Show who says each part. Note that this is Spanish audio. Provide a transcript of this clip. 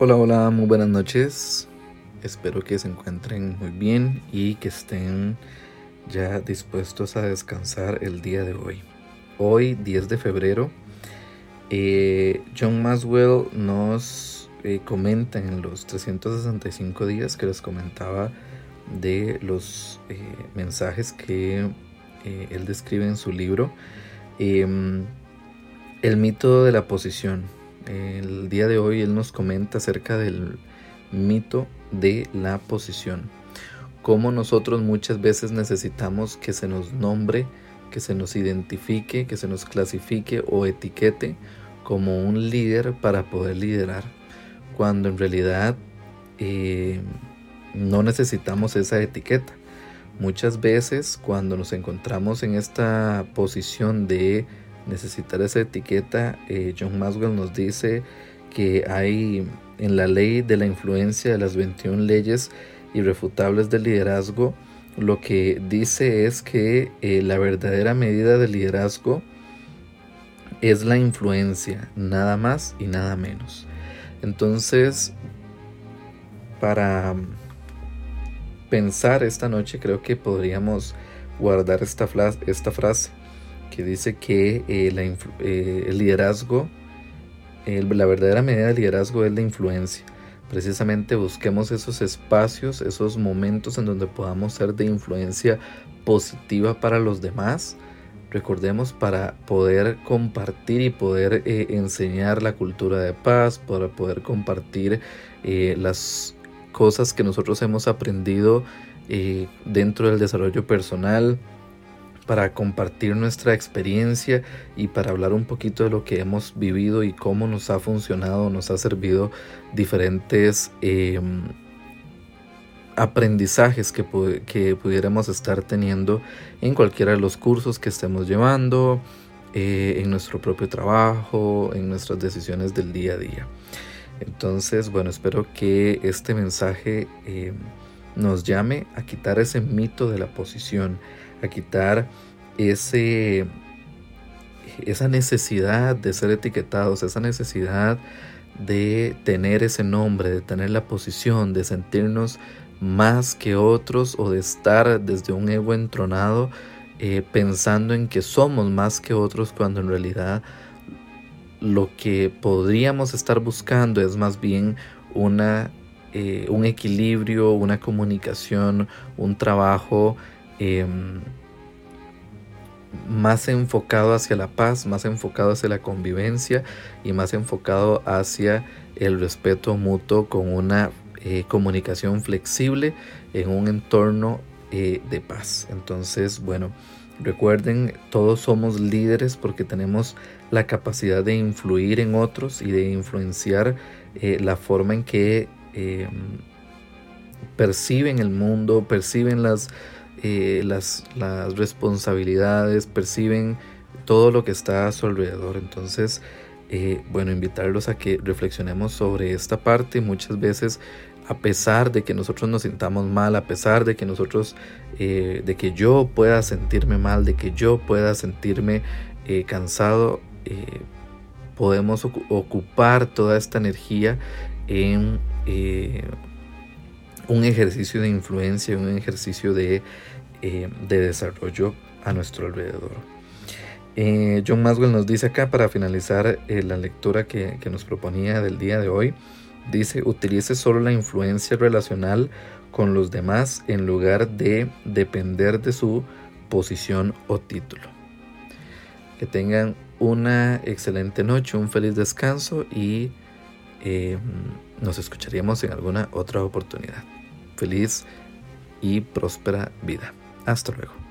Speaker 1: Hola, hola, muy buenas noches. Espero que se encuentren muy bien y que estén ya dispuestos a descansar el día de hoy. Hoy, 10 de febrero, eh, John Maswell nos eh, comenta en los 365 días que les comentaba de los eh, mensajes que él describe en su libro. Em, el mito de la posición el día de hoy él nos comenta acerca del mito de la posición. Cómo nosotros muchas veces necesitamos que se nos nombre, que se nos identifique, que se nos clasifique o etiquete como un líder para poder liderar. Cuando en realidad eh, no necesitamos esa etiqueta. Muchas veces cuando nos encontramos en esta posición de necesitar esa etiqueta, eh, John Maswell nos dice que hay en la ley de la influencia de las 21 leyes irrefutables del liderazgo, lo que dice es que eh, la verdadera medida del liderazgo es la influencia, nada más y nada menos. Entonces, para pensar esta noche, creo que podríamos guardar esta, esta frase que dice que eh, eh, el liderazgo, la verdadera medida de liderazgo es la influencia. Precisamente busquemos esos espacios, esos momentos en donde podamos ser de influencia positiva para los demás. Recordemos para poder compartir y poder eh, enseñar la cultura de paz, para poder compartir las cosas que nosotros hemos aprendido dentro del desarrollo personal, para compartir nuestra experiencia y para hablar un poquito de lo que hemos vivido y cómo nos ha funcionado, nos ha servido diferentes em, aprendizajes que, que, pudiéramos estar teniendo en cualquiera de los cursos que estemos llevando, eh, en nuestro propio trabajo, en nuestras decisiones del día a día. Entonces, bueno, espero que este mensaje em, nos llame a quitar ese mito de la posición, a quitar ese, esa necesidad de ser etiquetados, esa necesidad de tener ese nombre, de tener la posición, de sentirnos más que otros o de estar desde un ego entronado eh, pensando en que somos más que otros cuando en realidad lo que podríamos estar buscando es más bien una, eh, un equilibrio, una comunicación, un trabajo em, más enfocado hacia la paz, más enfocado hacia la convivencia y más enfocado hacia el respeto mutuo con una eh, comunicación flexible en un entorno eh, de paz. Entonces, bueno, recuerden, todos somos líderes porque tenemos la capacidad de influir en otros y de influenciar eh, la forma en que em, perciben el mundo, perciben las eh, las, las, responsabilidades, perciben todo lo que está a su alrededor. Entonces, eh, bueno, invitarlos a que reflexionemos sobre esta parte. Muchas veces, a pesar de que nosotros nos sintamos mal, a pesar de que nosotros, eh, de que yo pueda sentirme mal, de que yo pueda sentirme cansado, podemos ocupar toda esta energía en un ejercicio de influencia, un ejercicio de, eh, de desarrollo a nuestro alrededor. Eh, John Maswell nos dice acá para finalizar eh, la lectura que, que, nos proponía del día de hoy, dice, utilice solo la influencia relacional con los demás en lugar de depender de su posición o título. Que tengan una excelente noche, un feliz descanso y nos escucharíamos en alguna otra oportunidad. Feliz y próspera vida. Hasta luego.